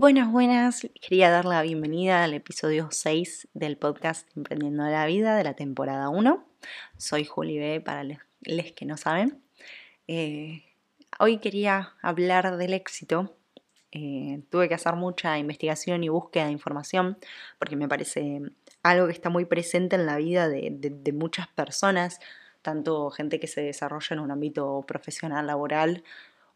Buenas, buenas. Quería dar la bienvenida al episodio 6 del podcast Emprendiendo la Vida de la temporada 1. Soy Juli B, para los que no saben. Eh, hoy quería hablar del éxito. Eh, tuve que hacer mucha investigación y búsqueda de información porque me parece algo que está muy presente en la vida de muchas personas, tanto gente que se desarrolla en un ámbito profesional, laboral,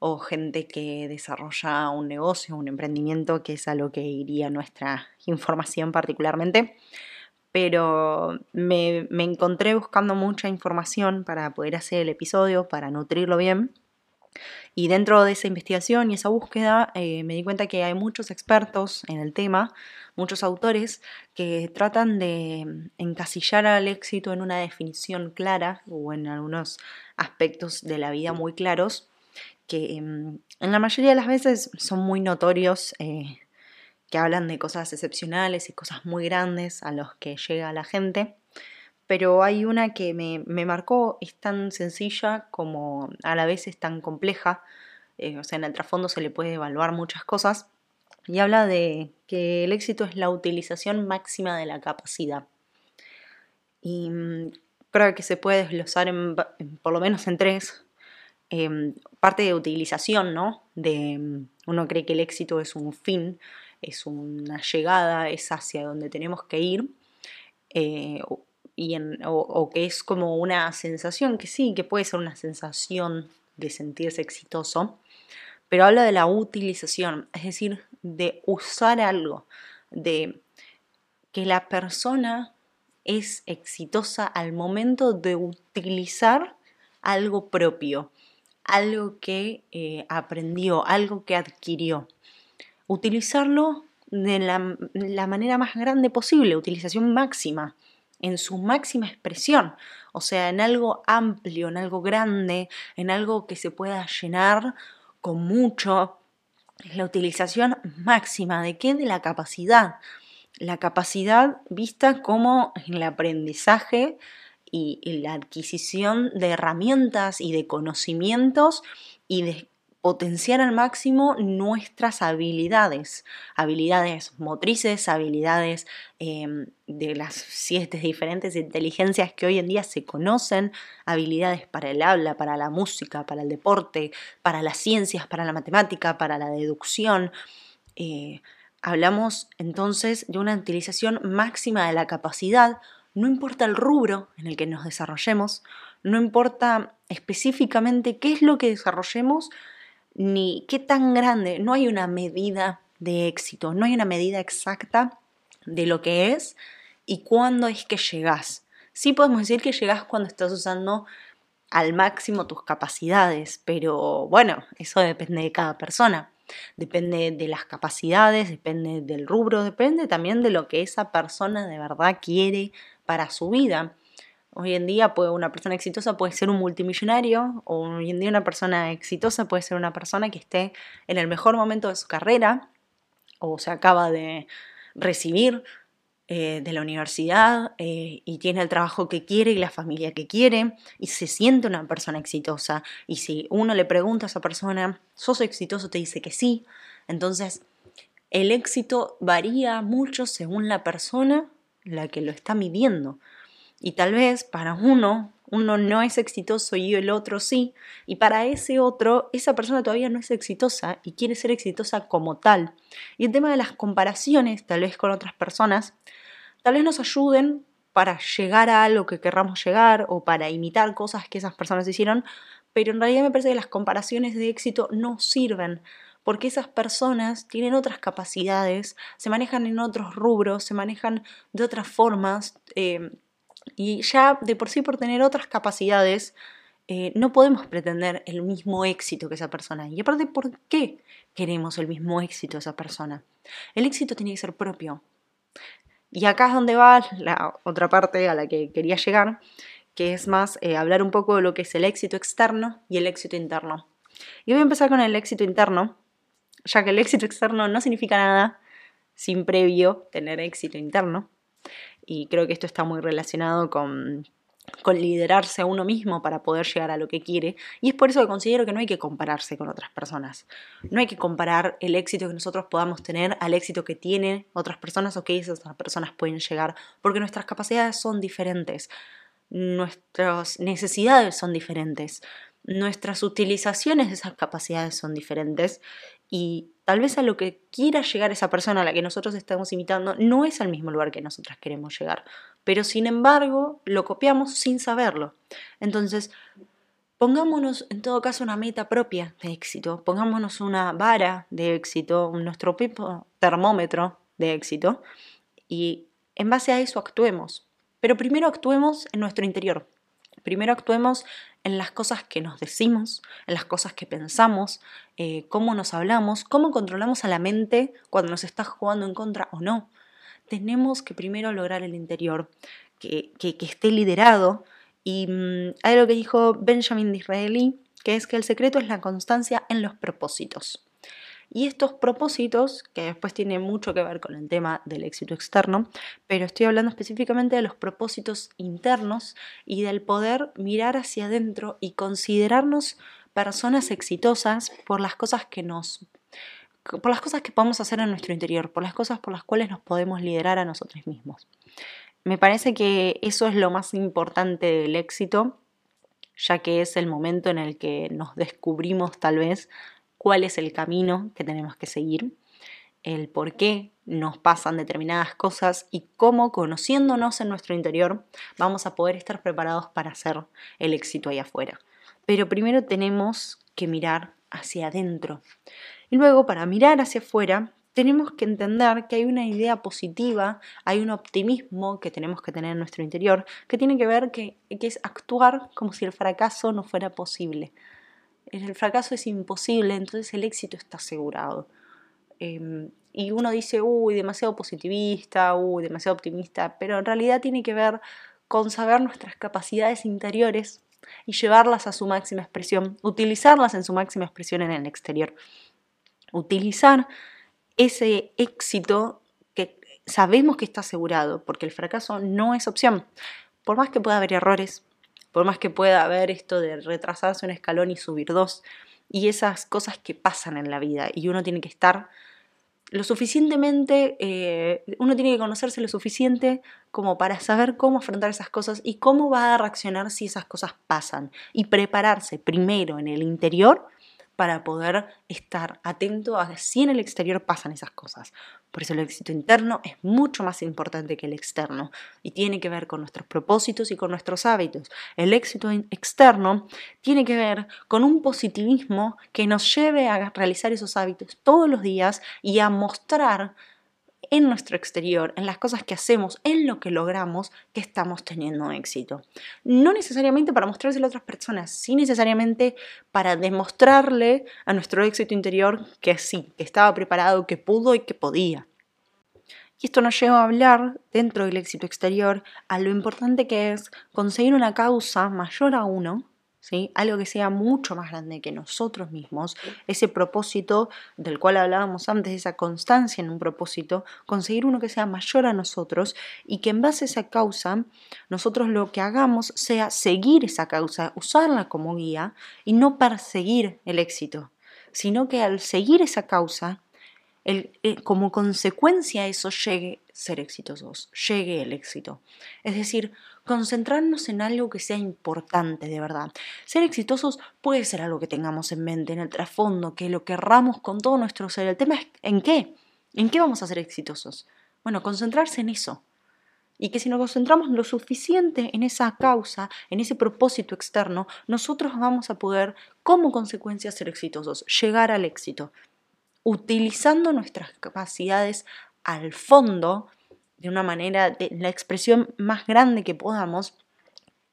o gente que desarrolla un negocio, un emprendimiento, que es a lo que iría nuestra información particularmente. Pero me, encontré buscando mucha información para poder hacer el episodio, para nutrirlo bien. Y dentro de esa investigación y esa búsqueda eh, me di cuenta que hay muchos expertos en el tema, muchos autores que tratan de encasillar al éxito en una definición clara o en algunos aspectos de la vida muy claros que em, en la mayoría de las veces son muy notorios, eh, que hablan de cosas excepcionales y cosas muy grandes a los que llega la gente. Pero hay una que me, marcó, es tan sencilla como a la vez es tan compleja, eh, o sea, en el trasfondo se le puede evaluar muchas cosas, y habla de que el éxito es la utilización máxima de la capacidad. Y mm, creo que se puede desglosar por lo menos en tres, Em, parte de utilización, ¿no? De, mm, uno cree que el éxito es un fin, es una llegada, es hacia donde tenemos que ir, eh, y o, que es como una sensación, que sí, que puede ser una sensación de sentirse exitoso, pero habla de la utilización, es decir, de usar algo, de que la persona es exitosa al momento de utilizar algo propio, algo que eh, aprendió, algo que adquirió. Utilizarlo de la, la, manera más grande posible, utilización máxima, en su máxima expresión, o sea, en algo amplio, en algo grande, en algo que se pueda llenar con mucho. La utilización máxima de qué? De la capacidad. La capacidad vista como el aprendizaje y, la adquisición de herramientas y de conocimientos y de potenciar al máximo nuestras habilidades, habilidades motrices, habilidades em, de las siete diferentes inteligencias que hoy en día se conocen, habilidades para el habla, para la música, para el deporte, para las ciencias, para la matemática, para la deducción. Eh, hablamos entonces de una utilización máxima de la capacidad no importa el rubro en el que nos desarrollemos, no importa específicamente qué es lo que desarrollemos, ni qué tan grande, no hay una medida de éxito, no hay una medida exacta de lo que es y cuándo es que llegas. Sí podemos decir que llegas cuando estás usando al máximo tus capacidades, pero bueno, eso depende de cada persona. Depende de las capacidades, depende del rubro, depende también de lo que esa persona de verdad quiere para su vida. Hoy en día puede, una persona exitosa puede ser un multimillonario o hoy en día una persona exitosa puede ser una persona que esté en el mejor momento de su carrera o se acaba de recibir eh, de la universidad eh, y tiene el trabajo que quiere y la familia que quiere y se siente una persona exitosa. Y si uno le pregunta a esa persona, ¿sos exitoso? Te dice que sí. Entonces, el éxito varía mucho según la persona la que lo está midiendo. Y tal vez para uno, uno no es exitoso y el otro sí. Y para ese otro, esa persona todavía no es exitosa y quiere ser exitosa como tal. Y el tema de las comparaciones, tal vez con otras personas, tal vez nos ayuden para llegar a algo que querramos llegar o para imitar cosas que esas personas hicieron, pero en realidad me parece que las comparaciones de éxito no sirven porque esas personas tienen otras capacidades, se manejan en otros rubros, se manejan de otras formas eh, y ya de por sí por tener otras capacidades eh, no podemos pretender el mismo éxito que esa persona. Y aparte, ¿por qué queremos el mismo éxito de esa persona? El éxito tiene que ser propio. Y acá es donde va la otra parte a la que quería llegar, que es más eh, hablar un poco de lo que es el éxito externo y el éxito interno. Y voy a empezar con el éxito interno, ya que el éxito externo no significa nada sin previo tener éxito interno. Y creo que esto está muy relacionado con con liderarse a uno mismo para poder llegar a lo que quiere. Y es por eso que considero que no hay que compararse con otras personas. No hay que comparar el éxito que nosotros podamos tener al éxito que tienen otras personas o que esas personas pueden llegar, porque nuestras capacidades son diferentes, nuestras necesidades son diferentes, nuestras utilizaciones de esas capacidades son diferentes y tal vez a lo que quiera llegar esa persona a la que nosotros estamos imitando no es al mismo lugar que nosotras queremos llegar, pero sin embargo lo copiamos sin saberlo. Entonces, pongámonos en todo caso una meta propia de éxito, pongámonos una vara de éxito, nuestro termómetro de éxito y en base a eso actuemos. Pero primero actuemos en nuestro interior. Primero actuemos en las cosas que nos decimos, en las cosas que pensamos, eh, cómo nos hablamos, cómo controlamos a la mente cuando nos está jugando en contra o no. Tenemos que primero lograr el interior, que, esté liderado. Y mm, hay algo que dijo Benjamin Disraeli, que es que el secreto es la constancia en los propósitos. Y estos propósitos, que después tienen mucho que ver con el tema del éxito externo, pero estoy hablando específicamente de los propósitos internos y del poder mirar hacia adentro y considerarnos personas exitosas por las cosas que nos por las cosas que podemos hacer en nuestro interior, por las cosas por las cuales nos podemos liderar a nosotros mismos. Me parece que eso es lo más importante del éxito, ya que es el momento en el que nos descubrimos tal vez cuál es el camino que tenemos que seguir, el por qué nos pasan determinadas cosas y cómo conociéndonos en nuestro interior vamos a poder estar preparados para hacer el éxito ahí afuera. Pero primero tenemos que mirar hacia adentro. Y luego para mirar hacia afuera tenemos que entender que hay una idea positiva, hay un optimismo que tenemos que tener en nuestro interior, que tiene que ver que, que es actuar como si el fracaso no fuera posible el fracaso es imposible, entonces el éxito está asegurado. Em, y uno dice, uy, demasiado positivista, uy, demasiado optimista, pero en realidad tiene que ver con saber nuestras capacidades interiores y llevarlas a su máxima expresión, utilizarlas en su máxima expresión en el exterior. Utilizar ese éxito que sabemos que está asegurado, porque el fracaso no es opción. Por más que pueda haber errores, por más que pueda haber esto de retrasarse un escalón y subir dos, y esas cosas que pasan en la vida, y uno tiene que estar lo suficientemente, eh, uno tiene que conocerse lo suficiente como para saber cómo afrontar esas cosas y cómo va a reaccionar si esas cosas pasan, y prepararse primero en el interior para poder estar atento a si en el exterior pasan esas cosas. Por eso el éxito interno es mucho más importante que el externo y tiene que ver con nuestros propósitos y con nuestros hábitos. El éxito externo tiene que ver con un positivismo que nos lleve a realizar esos hábitos todos los días y a mostrar en nuestro exterior, en las cosas que hacemos, en lo que logramos, que estamos teniendo éxito. No necesariamente para mostrárselo a otras personas, sí necesariamente para demostrarle a nuestro éxito interior que sí, que estaba preparado, que pudo y que podía. Y esto nos lleva a hablar, dentro del éxito exterior, a lo importante que es conseguir una causa mayor a uno algo que sea mucho más grande que nosotros mismos, ese propósito del cual hablábamos antes, esa constancia en un propósito, conseguir uno que sea mayor a nosotros y que en base a esa causa nosotros lo que hagamos sea seguir esa causa, usarla como guía y no perseguir el éxito, sino que al seguir esa causa, el, eh, como consecuencia a eso llegue ser exitosos, llegue el éxito. Es decir, concentrarnos en algo que sea importante de verdad. Ser exitosos puede ser algo que tengamos en mente, en el trasfondo, que lo querramos con todo nuestro ser. El tema es en qué, en qué vamos a ser exitosos. Bueno, concentrarse en eso. Y que si nos concentramos lo suficiente en esa causa, en ese propósito externo, nosotros vamos a poder, como consecuencia, ser exitosos, llegar al éxito, utilizando nuestras capacidades al fondo de una manera, de la expresión más grande que podamos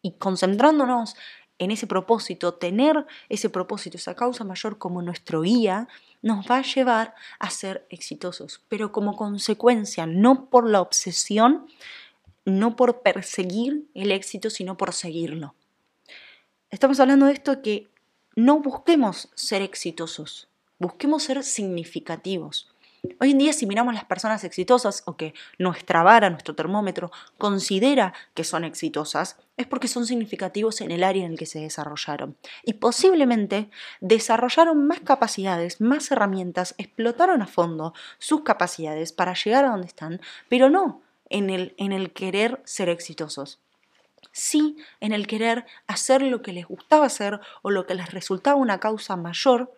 y concentrándonos en ese propósito, tener ese propósito, esa causa mayor como nuestro guía, nos va a llevar a ser exitosos, pero como consecuencia, no por la obsesión, no por perseguir el éxito, sino por seguirlo. Estamos hablando de esto que no busquemos ser exitosos, busquemos ser significativos. Hoy en día si miramos las personas exitosas o que nuestra vara, nuestro termómetro considera que son exitosas, es porque son significativos en el área en el que se desarrollaron. Y posiblemente desarrollaron más capacidades, más herramientas, explotaron a fondo sus capacidades para llegar a donde están, pero no en el, en el querer ser exitosos sí en el querer hacer lo que les gustaba hacer o lo que les resultaba una causa mayor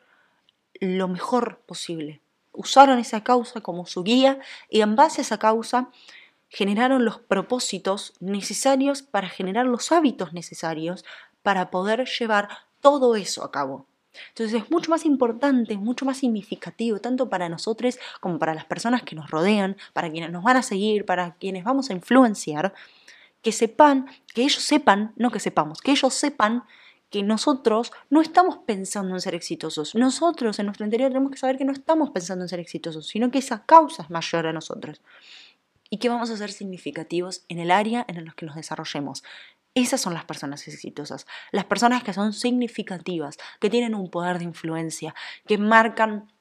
lo mejor posible usaron esa causa como su guía y en base a esa causa generaron los propósitos necesarios para generar los hábitos necesarios para poder llevar todo eso a cabo. Entonces es mucho más importante, mucho más significativo, tanto para nosotros como para las personas que nos rodean, para quienes nos van a seguir, para quienes vamos a influenciar, que sepan, que ellos sepan, no que sepamos, que ellos sepan que nosotros no estamos pensando en ser exitosos. Nosotros en nuestro interior tenemos que saber que no estamos pensando en ser exitosos, sino que esa causa es mayor a nosotros. Y que vamos a ser significativos en el área en la que nos desarrollemos. Esas son las personas exitosas, las personas que son significativas, que tienen un poder de influencia, que marcan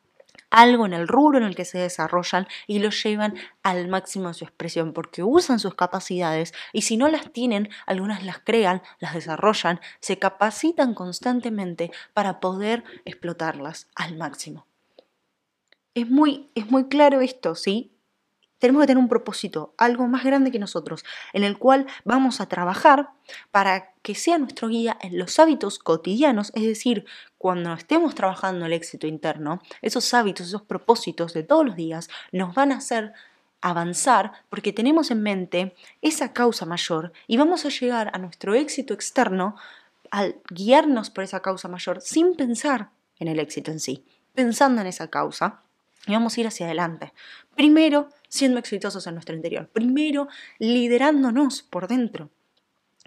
algo en el rubro en el que se desarrollan y lo llevan al máximo de su expresión porque usan sus capacidades y si no las tienen, algunas las crean, las desarrollan, se capacitan constantemente para poder explotarlas al máximo. Es muy, es muy claro esto, ¿sí? Tenemos que tener un propósito, algo más grande que nosotros, en el cual vamos a trabajar para que sea nuestro guía en los hábitos cotidianos, es decir, cuando estemos trabajando el éxito interno, esos hábitos, esos propósitos de todos los días nos van a hacer avanzar porque tenemos en mente esa causa mayor y vamos a llegar a nuestro éxito externo al guiarnos por esa causa mayor sin pensar en el éxito en sí, pensando en esa causa y vamos a ir hacia adelante. Primero, siendo exitosos en nuestro interior. Primero, liderándonos por dentro.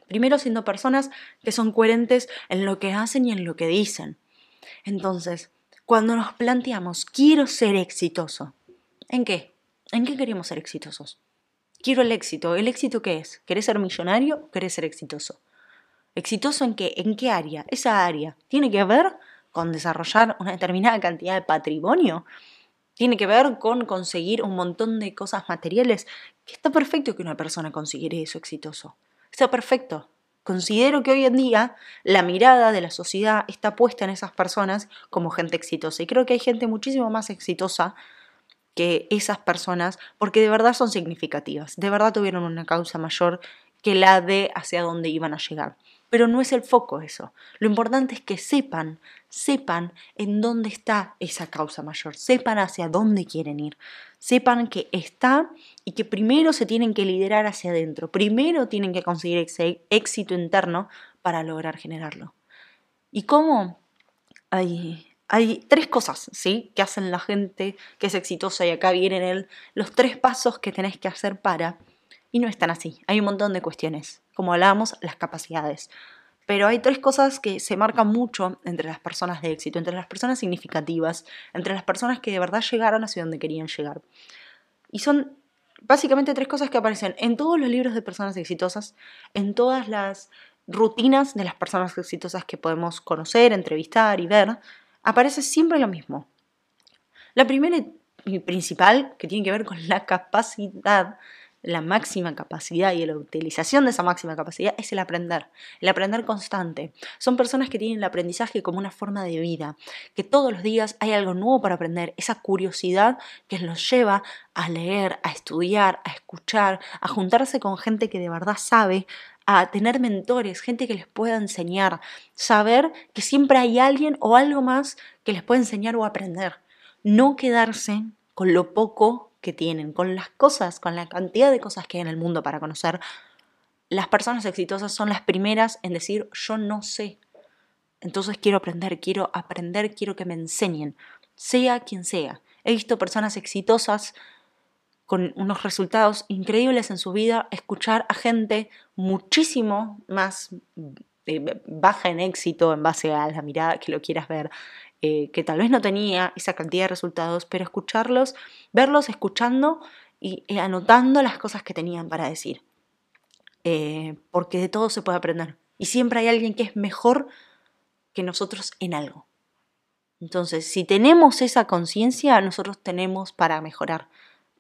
Primero, siendo personas que son coherentes en lo que hacen y en lo que dicen. Entonces, cuando nos planteamos, quiero ser exitoso, ¿en qué? ¿En qué queremos ser exitosos? Quiero el éxito. ¿El éxito qué es? ¿Querés ser millonario o querés ser exitoso? ¿Exitoso en qué? ¿En qué área? Esa área tiene que ver con desarrollar una determinada cantidad de patrimonio tiene que ver con conseguir un montón de cosas materiales, está perfecto que una persona consiga eso exitoso. Está perfecto. Considero que hoy en día la mirada de la sociedad está puesta en esas personas como gente exitosa. Y creo que hay gente muchísimo más exitosa que esas personas porque de verdad son significativas. De verdad tuvieron una causa mayor que la de hacia dónde iban a llegar. Pero no es el foco eso. Lo importante es que sepan, sepan en dónde está esa causa mayor, sepan hacia dónde quieren ir, sepan que está y que primero se tienen que liderar hacia adentro, primero tienen que conseguir ese éxito interno para lograr generarlo. ¿Y cómo? Hay, hay tres cosas, ¿sí? Que hacen la gente que es exitosa y acá vienen el, los tres pasos que tenés que hacer para y no están así. Hay un montón de cuestiones. Como hablábamos, las capacidades. Pero hay tres cosas que se marcan mucho entre las personas de éxito, entre las personas significativas, entre las personas que de verdad llegaron hacia donde querían llegar. Y son básicamente tres cosas que aparecen en todos los libros de personas exitosas, en todas las rutinas de las personas exitosas que podemos conocer, entrevistar y ver, aparece siempre lo mismo. La primera y principal, que tiene que ver con la capacidad la máxima capacidad y la utilización de esa máxima capacidad es el aprender, el aprender constante. Son personas que tienen el aprendizaje como una forma de vida, que todos los días hay algo nuevo para aprender, esa curiosidad que los lleva a leer, a estudiar, a escuchar, a juntarse con gente que de verdad sabe, a tener mentores, gente que les pueda enseñar, saber que siempre hay alguien o algo más que les pueda enseñar o aprender. No quedarse con lo poco que tienen, con las cosas, con la cantidad de cosas que hay en el mundo para conocer, las personas exitosas son las primeras en decir yo no sé. Entonces quiero aprender, quiero aprender, quiero que me enseñen, sea quien sea. He visto personas exitosas con unos resultados increíbles en su vida, escuchar a gente muchísimo más eh, baja en éxito en base a la mirada que lo quieras ver, eh, que tal vez no tenía esa cantidad de resultados, pero escucharlos, verlos escuchando y anotando las cosas que tenían para decir. Eh, porque de todo se puede aprender. Y siempre hay alguien que es mejor que nosotros en algo. Entonces, si tenemos esa conciencia, nosotros tenemos para mejorar,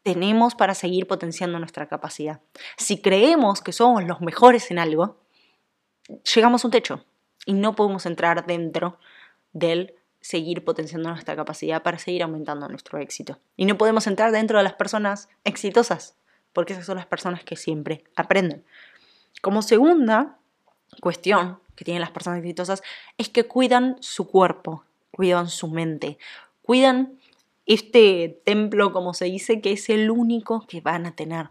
tenemos para seguir potenciando nuestra capacidad. Si creemos que somos los mejores en algo, llegamos a un techo y no podemos entrar dentro del seguir potenciando nuestra capacidad para seguir aumentando nuestro éxito. Y no podemos entrar dentro de las personas exitosas, porque esas son las personas que siempre aprenden. Como segunda cuestión que tienen las personas exitosas es que cuidan su cuerpo, cuidan su mente, cuidan este templo, como se dice, que es el único que van a tener.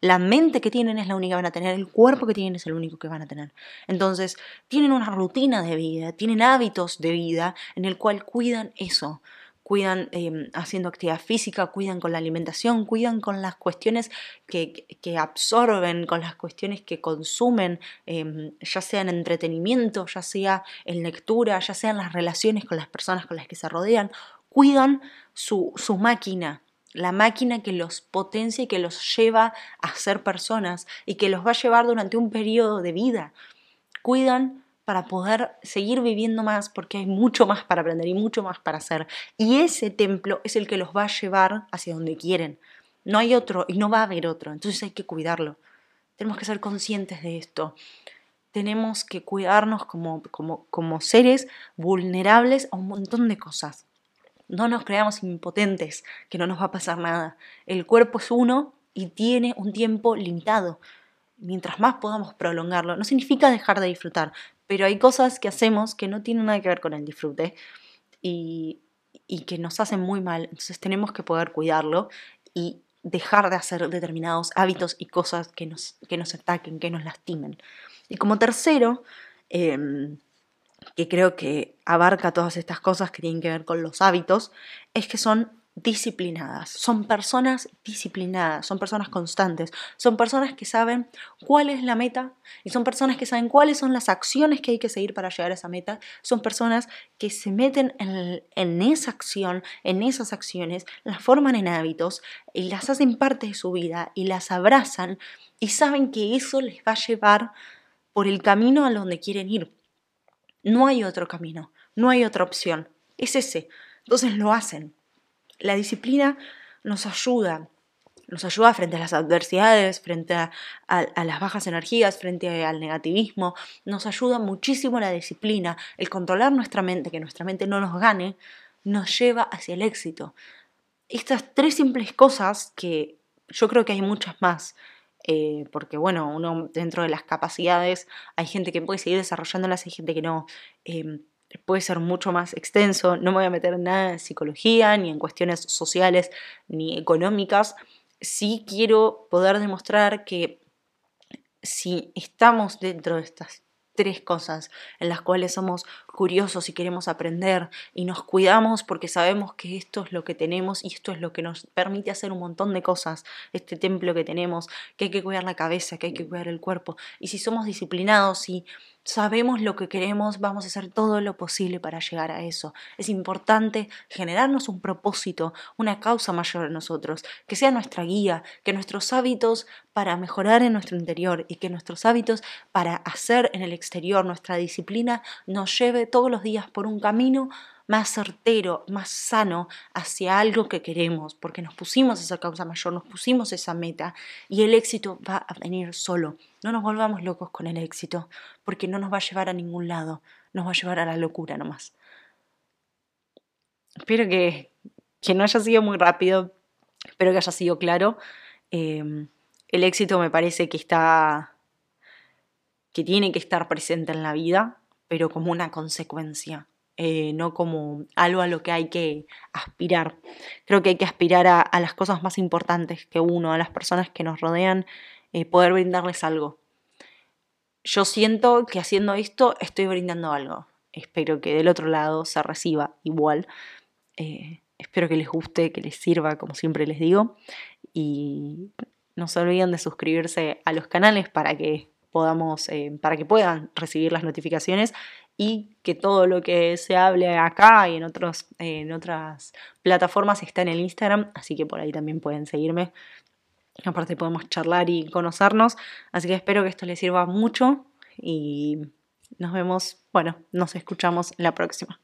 La mente que tienen es la única que van a tener, el cuerpo que tienen es el único que van a tener. Entonces, tienen una rutina de vida, tienen hábitos de vida en el cual cuidan eso, cuidan em, haciendo actividad física, cuidan con la alimentación, cuidan con las cuestiones que, absorben, con las cuestiones que consumen, em, ya sea en entretenimiento, ya sea en lectura, ya sea en las relaciones con las personas con las que se rodean, cuidan su, su máquina, la máquina que los potencia y que los lleva a ser personas y que los va a llevar durante un periodo de vida. Cuidan para poder seguir viviendo más porque hay mucho más para aprender y mucho más para hacer. Y ese templo es el que los va a llevar hacia donde quieren. No hay otro y no va a haber otro. Entonces hay que cuidarlo. Tenemos que ser conscientes de esto. Tenemos que cuidarnos como, como, como seres vulnerables a un montón de cosas. No nos creamos impotentes, que no nos va a pasar nada. El cuerpo es uno y tiene un tiempo limitado. Mientras más podamos prolongarlo, no significa dejar de disfrutar, pero hay cosas que hacemos que no tienen nada que ver con el disfrute y, y que nos hacen muy mal. Entonces tenemos que poder cuidarlo y dejar de hacer determinados hábitos y cosas que nos, que nos ataquen, que nos lastimen. Y como tercero, em, que creo que abarca todas estas cosas que tienen que ver con los hábitos, es que son disciplinadas, son personas disciplinadas, son personas constantes, son personas que saben cuál es la meta y son personas que saben cuáles son las acciones que hay que seguir para llegar a esa meta, son personas que se meten en, esa acción, en esas acciones, las forman en hábitos y las hacen parte de su vida y las abrazan y saben que eso les va a llevar por el camino a donde quieren ir. No hay otro camino, no hay otra opción, es ese. Entonces lo hacen. La disciplina nos ayuda, nos ayuda frente a las adversidades, frente a, las bajas energías, frente al negativismo, nos ayuda muchísimo la disciplina, el controlar nuestra mente, que nuestra mente no nos gane, nos lleva hacia el éxito. Estas tres simples cosas que yo creo que hay muchas más, eh, porque bueno, uno dentro de las capacidades hay gente que puede seguir desarrollándolas, hay gente que no. Em, puede ser mucho más extenso, no me voy a meter en nada en psicología, ni en cuestiones sociales, ni económicas. Sí quiero poder demostrar que si estamos dentro de estas tres cosas en las cuales somos curiosos y queremos aprender y nos cuidamos porque sabemos que esto es lo que tenemos y esto es lo que nos permite hacer un montón de cosas, este templo que tenemos, que hay que cuidar la cabeza, que hay que cuidar el cuerpo. Y si somos disciplinados y sabemos lo que queremos, vamos a hacer todo lo posible para llegar a eso. Es importante generarnos un propósito, una causa mayor en nosotros, que sea nuestra guía, que nuestros hábitos para mejorar en nuestro interior y que nuestros hábitos para hacer en el exterior, nuestra disciplina, nos lleve todos los días por un camino más certero, más sano hacia algo que queremos, porque nos pusimos esa causa mayor, nos pusimos esa meta y el éxito va a venir solo. No nos volvamos locos con el éxito, porque no nos va a llevar a ningún lado, nos va a llevar a la locura nomás. Espero que, que no haya sido muy rápido, espero que haya sido claro. Em, el éxito me parece que está que tiene que estar presente en la vida, pero como una consecuencia. Eh, no como algo a lo que hay que aspirar. Creo que hay que aspirar a, las cosas más importantes que uno, a las personas que nos rodean, eh, poder brindarles algo. Yo siento que haciendo esto estoy brindando algo. Espero que del otro lado se reciba igual. Eh, espero que les guste, que les sirva, como siempre les digo. Y no se olviden de suscribirse a los canales para que podamos, para que puedan recibir las notificaciones y que todo lo que se hable acá y en, otros, en otras plataformas está en el Instagram, así que por ahí también pueden seguirme. Aparte podemos charlar y conocernos, así que espero que esto les sirva mucho y nos vemos, bueno, nos escuchamos la próxima.